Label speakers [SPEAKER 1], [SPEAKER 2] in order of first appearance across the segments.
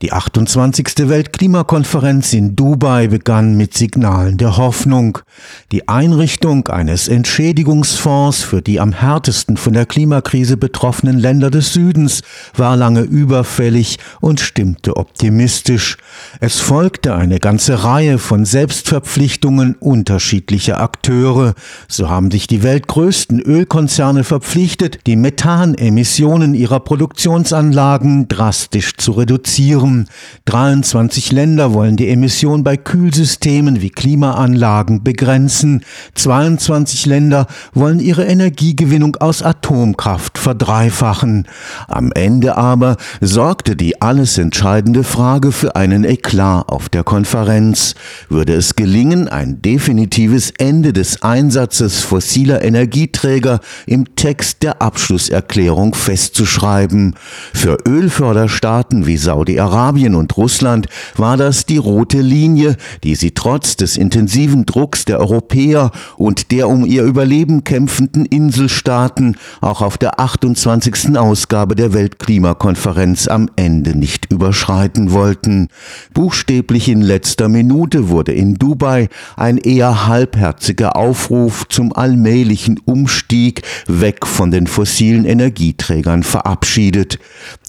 [SPEAKER 1] Die 28. Weltklimakonferenz in Dubai begann mit Signalen der Hoffnung. Die Einrichtung eines Entschädigungsfonds für die am härtesten von der Klimakrise betroffenen Länder des Südens war lange überfällig und stimmte optimistisch. Es folgte eine ganze Reihe von Selbstverpflichtungen unterschiedlicher Akteure. So haben sich die weltgrößten Ölkonzerne verpflichtet, die Methanemissionen ihrer Produktionsanlagen drastisch zu reduzieren. Normen. 23 Länder wollen die Emission bei Kühlsystemen wie Klimaanlagen begrenzen. 22 Länder wollen ihre Energiegewinnung aus Atomkraft verdreifachen. Am Ende aber sorgte die alles entscheidende Frage für einen Eklat auf der Konferenz. Würde es gelingen, ein definitives Ende des Einsatzes fossiler Energieträger im Text der Abschlusserklärung festzuschreiben? Für Ölförderstaaten wie Saudi-Arabien Arabien und Russland war das die rote Linie, die sie trotz des intensiven Drucks der Europäer und der um ihr Überleben kämpfenden Inselstaaten auch auf der 28. Ausgabe der Weltklimakonferenz am Ende nicht überschreiten wollten. Buchstäblich in letzter Minute wurde in Dubai ein eher halbherziger Aufruf zum allmählichen Umstieg weg von den fossilen Energieträgern verabschiedet.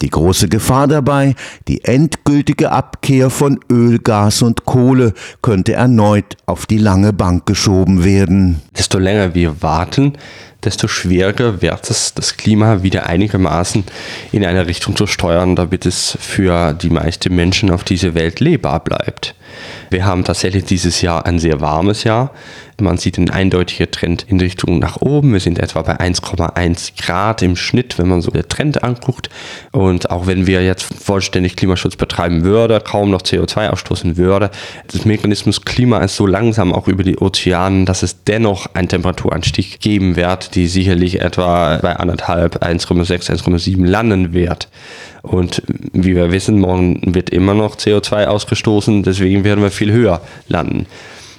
[SPEAKER 1] Die große Gefahr dabei, die endgültige Abkehr von Öl, Gas und Kohle könnte erneut auf die lange Bank geschoben werden.
[SPEAKER 2] Desto länger wir warten, desto schwieriger wird es, das Klima wieder einigermaßen in eine Richtung zu steuern, damit es für die meisten Menschen auf dieser Welt lebbar bleibt. Wir haben tatsächlich dieses Jahr ein sehr warmes Jahr. Man sieht einen eindeutigen Trend in Richtung nach oben. Wir sind etwa bei 1,1 Grad im Schnitt, wenn man so den Trend anguckt. Und auch wenn wir jetzt vollständig Klimaschutz betreiben würden, kaum noch CO2 ausstoßen würde, das Mechanismus Klima ist so langsam auch über die Ozeanen, dass es dennoch einen Temperaturanstieg geben wird, die sicherlich etwa bei anderthalb, 1,6, 1,7 landen wird. Und wie wir wissen, morgen wird immer noch CO2 ausgestoßen, deswegen werden wir viel höher landen.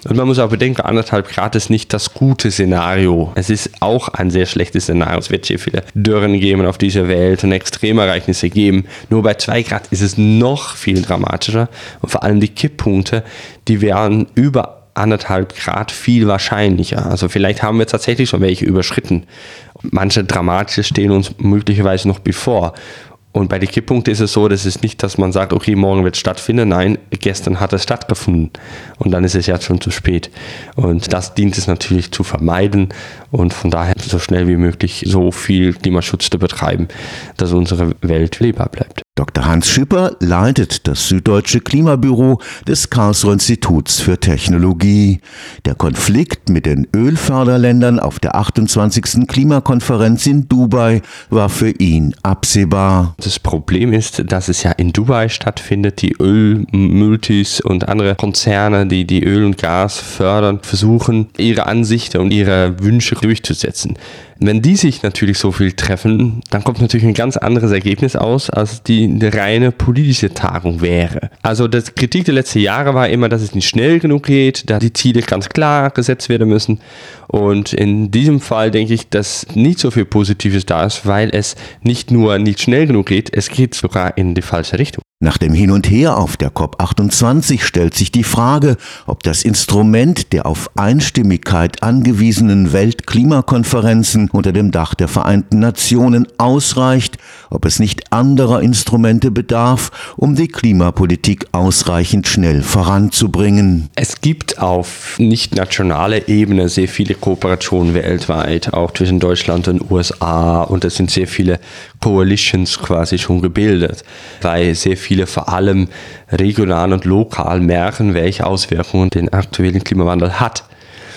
[SPEAKER 2] Und man muss auch bedenken, anderthalb Grad ist nicht das gute Szenario. Es ist auch ein sehr schlechtes Szenario. Es wird sehr viele Dürren geben auf dieser Welt und Extremereignisse geben. Nur bei zwei Grad ist es noch viel dramatischer. Und vor allem die Kipppunkte, die wären über anderthalb Grad viel wahrscheinlicher. Also vielleicht haben wir tatsächlich schon welche überschritten. Manche dramatische stehen uns möglicherweise noch bevor. Und bei den Kipppunkten ist es so, dass es nicht, dass man sagt, okay, morgen wird es stattfinden. Nein, gestern hat es stattgefunden. Und dann ist es ja schon zu spät. Und das dient es natürlich zu vermeiden und von daher so schnell wie möglich so viel Klimaschutz zu betreiben, dass unsere Welt lebbar bleibt.
[SPEAKER 1] Dr. Hans Schipper leitet das Süddeutsche Klimabüro des Karlsruher Instituts für Technologie. Der Konflikt mit den Ölförderländern auf der 28. Klimakonferenz in Dubai war für ihn absehbar.
[SPEAKER 2] Das Problem ist, dass es ja in Dubai stattfindet. Die Ölmultis und andere Konzerne, die die Öl und Gas fördern, versuchen ihre Ansichten und ihre Wünsche durchzusetzen. Wenn die sich natürlich so viel treffen, dann kommt natürlich ein ganz anderes Ergebnis aus, als die eine reine politische Tagung wäre. Also die Kritik der letzten Jahre war immer, dass es nicht schnell genug geht, da die Ziele ganz klar gesetzt werden müssen. Und in diesem Fall denke ich, dass nicht so viel Positives da ist, weil es nicht nur nicht schnell genug geht, es geht sogar in die falsche Richtung.
[SPEAKER 1] Nach dem Hin und Her auf der COP28 stellt sich die Frage, ob das Instrument der auf Einstimmigkeit angewiesenen Weltklimakonferenzen unter dem Dach der Vereinten Nationen ausreicht, ob es nicht anderer Instrumente bedarf, um die Klimapolitik ausreichend schnell voranzubringen.
[SPEAKER 2] Es gibt auf nicht nationaler Ebene sehr viele Kooperationen weltweit, auch zwischen Deutschland und USA und es sind sehr viele Coalitions quasi schon gebildet, weil sehr viele vor allem regional und lokal merken, welche Auswirkungen den aktuellen Klimawandel hat.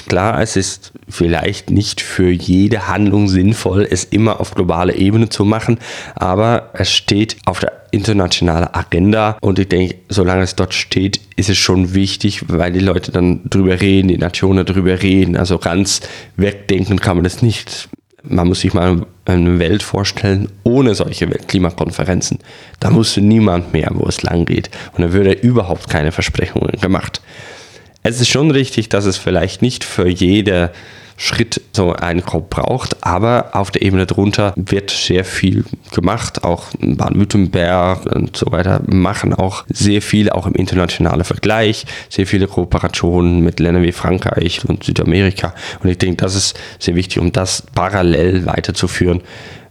[SPEAKER 2] Klar, es ist vielleicht nicht für jede Handlung sinnvoll, es immer auf globaler Ebene zu machen, aber es steht auf der internationalen Agenda und ich denke, solange es dort steht, ist es schon wichtig, weil die Leute dann drüber reden, die Nationen drüber reden. Also ganz wegdenken kann man das nicht. Man muss sich mal eine Welt vorstellen ohne solche Weltklimakonferenzen. Da wusste niemand mehr, wo es lang geht. Und da würde überhaupt keine Versprechungen gemacht. Es ist schon richtig, dass es vielleicht nicht für jede Schritt so ein Korb braucht. Aber auf der Ebene drunter wird sehr viel gemacht. Auch Baden-Württemberg und so weiter machen auch sehr viel, auch im internationalen Vergleich, sehr viele Kooperationen mit Ländern wie Frankreich und Südamerika. Und ich denke, das ist sehr wichtig, um das parallel weiterzuführen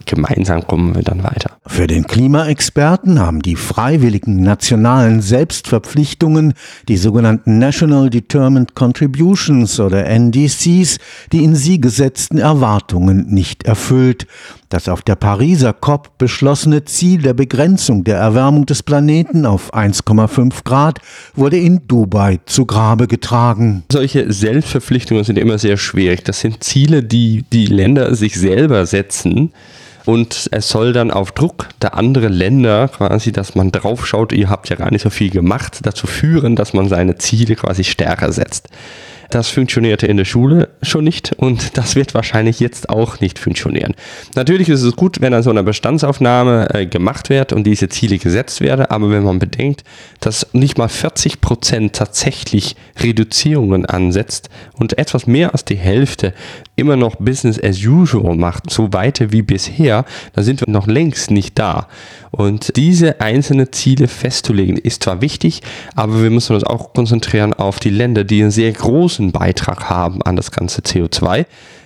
[SPEAKER 2] gemeinsam kommen wir dann weiter.
[SPEAKER 1] Für den Klimaexperten haben die freiwilligen nationalen Selbstverpflichtungen, die sogenannten National Determined Contributions oder NDCs, die in sie gesetzten Erwartungen nicht erfüllt. Das auf der Pariser COP beschlossene Ziel der Begrenzung der Erwärmung des Planeten auf 1,5 Grad wurde in Dubai zu Grabe getragen.
[SPEAKER 2] Solche Selbstverpflichtungen sind immer sehr schwierig. Das sind Ziele, die die Länder sich selber setzen und es soll dann auf Druck der anderen Länder quasi, dass man draufschaut, ihr habt ja gar nicht so viel gemacht, dazu führen, dass man seine Ziele quasi stärker setzt. Das funktionierte in der Schule schon nicht und das wird wahrscheinlich jetzt auch nicht funktionieren. Natürlich ist es gut, wenn an so einer Bestandsaufnahme äh, gemacht wird und diese Ziele gesetzt werden, aber wenn man bedenkt, dass nicht mal 40 Prozent tatsächlich Reduzierungen ansetzt und etwas mehr als die Hälfte immer noch Business as usual macht, so weiter wie bisher, dann sind wir noch längst nicht da. Und diese einzelnen Ziele festzulegen, ist zwar wichtig, aber wir müssen uns auch konzentrieren auf die Länder, die einen sehr großen Beitrag haben an das ganze CO2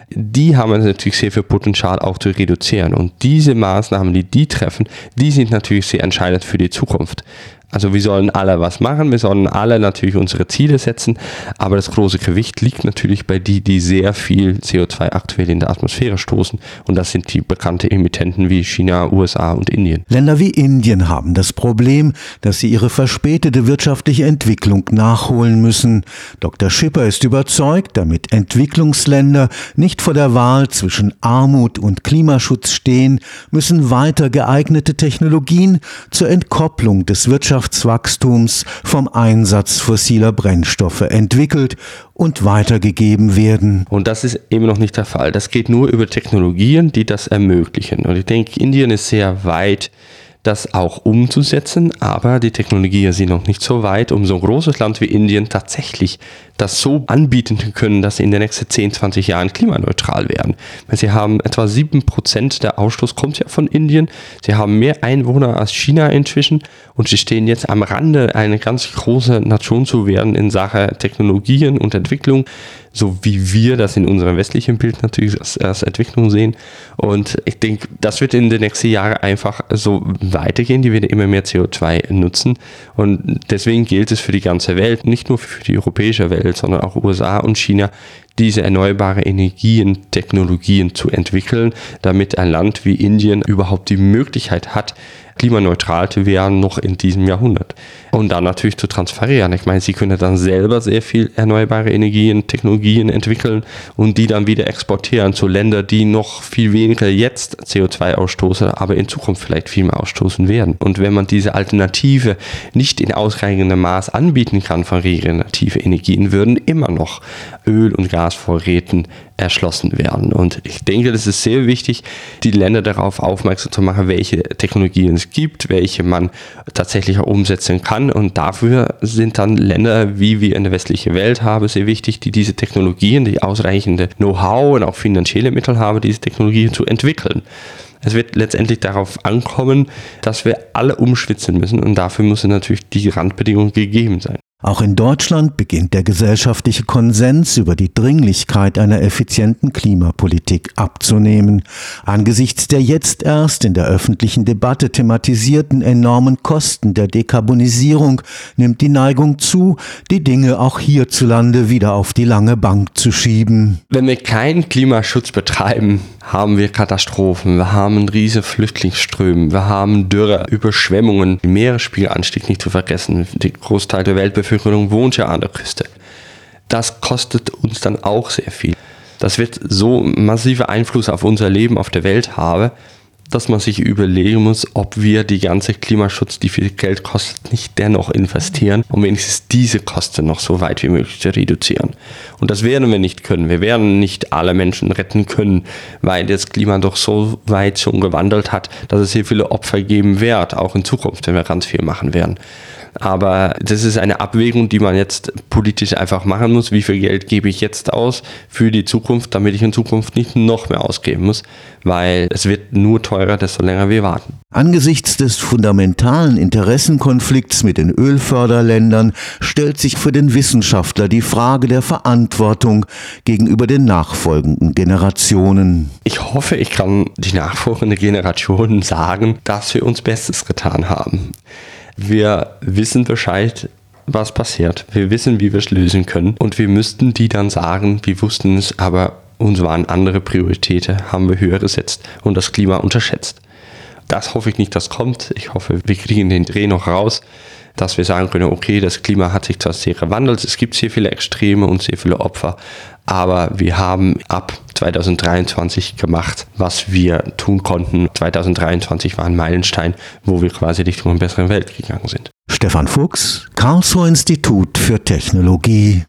[SPEAKER 2] die haben natürlich sehr viel Potenzial auch zu reduzieren. Und diese Maßnahmen, die die treffen, die sind natürlich sehr entscheidend für die Zukunft. Also wir sollen alle was machen, wir sollen alle natürlich unsere Ziele setzen, aber das große Gewicht liegt natürlich bei die, die sehr viel CO2 aktuell in der Atmosphäre stoßen und das sind die bekannten Emittenten wie China, USA und Indien.
[SPEAKER 1] Länder wie Indien haben das Problem, dass sie ihre verspätete wirtschaftliche Entwicklung nachholen müssen. Dr. Schipper ist überzeugt, damit Entwicklungsländer nicht vor der Wahl zwischen Armut und Klimaschutz stehen, müssen weiter geeignete Technologien zur Entkopplung des Wirtschafts Wirtschaftswachstums vom Einsatz fossiler Brennstoffe entwickelt und weitergegeben werden.
[SPEAKER 2] Und das ist eben noch nicht der Fall. Das geht nur über Technologien, die das ermöglichen. Und ich denke, Indien ist sehr weit das auch umzusetzen, aber die Technologien sind noch nicht so weit, um so ein großes Land wie Indien tatsächlich das so anbieten zu können, dass sie in den nächsten 10, 20 Jahren klimaneutral werden. Sie haben etwa 7% der Ausstoß kommt ja von Indien. Sie haben mehr Einwohner als China inzwischen und sie stehen jetzt am Rande, eine ganz große Nation zu werden in Sachen Technologien und Entwicklung so wie wir das in unserem westlichen Bild natürlich als, als Entwicklung sehen. Und ich denke, das wird in den nächsten Jahren einfach so weitergehen. Die werden immer mehr CO2 nutzen. Und deswegen gilt es für die ganze Welt, nicht nur für die europäische Welt, sondern auch USA und China, diese erneuerbare Energien, Technologien zu entwickeln, damit ein Land wie Indien überhaupt die Möglichkeit hat, klimaneutral zu werden noch in diesem Jahrhundert. Und dann natürlich zu transferieren. Ich meine, sie können dann selber sehr viel erneuerbare Energien, Technologien entwickeln und die dann wieder exportieren zu Ländern, die noch viel weniger jetzt CO2 ausstoßen, aber in Zukunft vielleicht viel mehr ausstoßen werden. Und wenn man diese Alternative nicht in ausreichendem Maß anbieten kann von regenerative Energien, würden immer noch Öl- und Gasvorräten erschlossen werden. Und ich denke, das ist sehr wichtig, die Länder darauf aufmerksam zu machen, welche Technologien es gibt, welche man tatsächlich auch umsetzen kann. Und dafür sind dann Länder, wie wir in der westlichen Welt haben, sehr wichtig, die diese Technologien, die ausreichende Know-how und auch finanzielle Mittel haben, diese Technologien zu entwickeln. Es wird letztendlich darauf ankommen, dass wir alle umschwitzen müssen und dafür müssen natürlich die Randbedingungen gegeben sein.
[SPEAKER 1] Auch in Deutschland beginnt der gesellschaftliche Konsens über die Dringlichkeit einer effizienten Klimapolitik abzunehmen. Angesichts der jetzt erst in der öffentlichen Debatte thematisierten enormen Kosten der Dekarbonisierung nimmt die Neigung zu, die Dinge auch hierzulande wieder auf die lange Bank zu schieben.
[SPEAKER 2] Wenn wir keinen Klimaschutz betreiben, haben wir Katastrophen, wir haben riesige Flüchtlingsströme, wir haben Dürre, Überschwemmungen, Meeresspiegelanstieg nicht zu vergessen. Der Großteil der Weltbevölkerung wohnt ja an der Küste. Das kostet uns dann auch sehr viel. Das wird so massive Einfluss auf unser Leben auf der Welt haben, dass man sich überlegen muss, ob wir die ganze Klimaschutz, die viel Geld kostet, nicht dennoch investieren, um wenigstens diese Kosten noch so weit wie möglich zu reduzieren. Und das werden wir nicht können. Wir werden nicht alle Menschen retten können, weil das Klima doch so weit schon gewandelt hat, dass es hier viele Opfer geben wird, auch in Zukunft, wenn wir ganz viel machen werden. Aber das ist eine Abwägung, die man jetzt politisch einfach machen muss. Wie viel Geld gebe ich jetzt aus für die Zukunft, damit ich in Zukunft nicht noch mehr ausgeben muss, weil es wird nur teurer, desto länger wir warten.
[SPEAKER 1] Angesichts des fundamentalen Interessenkonflikts mit den Ölförderländern stellt sich für den Wissenschaftler die Frage der Verantwortung gegenüber den nachfolgenden Generationen.
[SPEAKER 2] Ich hoffe, ich kann die nachfolgenden Generationen sagen, dass wir uns Bestes getan haben. Wir wissen Bescheid, was passiert. Wir wissen, wie wir es lösen können. Und wir müssten die dann sagen, wir wussten es, aber uns waren andere Prioritäten, haben wir höher gesetzt und das Klima unterschätzt. Das hoffe ich nicht, das kommt. Ich hoffe, wir kriegen den Dreh noch raus, dass wir sagen können, okay, das Klima hat sich zwar sehr gewandelt, es gibt sehr viele Extreme und sehr viele Opfer, aber wir haben ab 2023 gemacht, was wir tun konnten. 2023 war ein Meilenstein, wo wir quasi Richtung eine bessere Welt gegangen sind.
[SPEAKER 1] Stefan Fuchs, Karlsruher Institut für Technologie.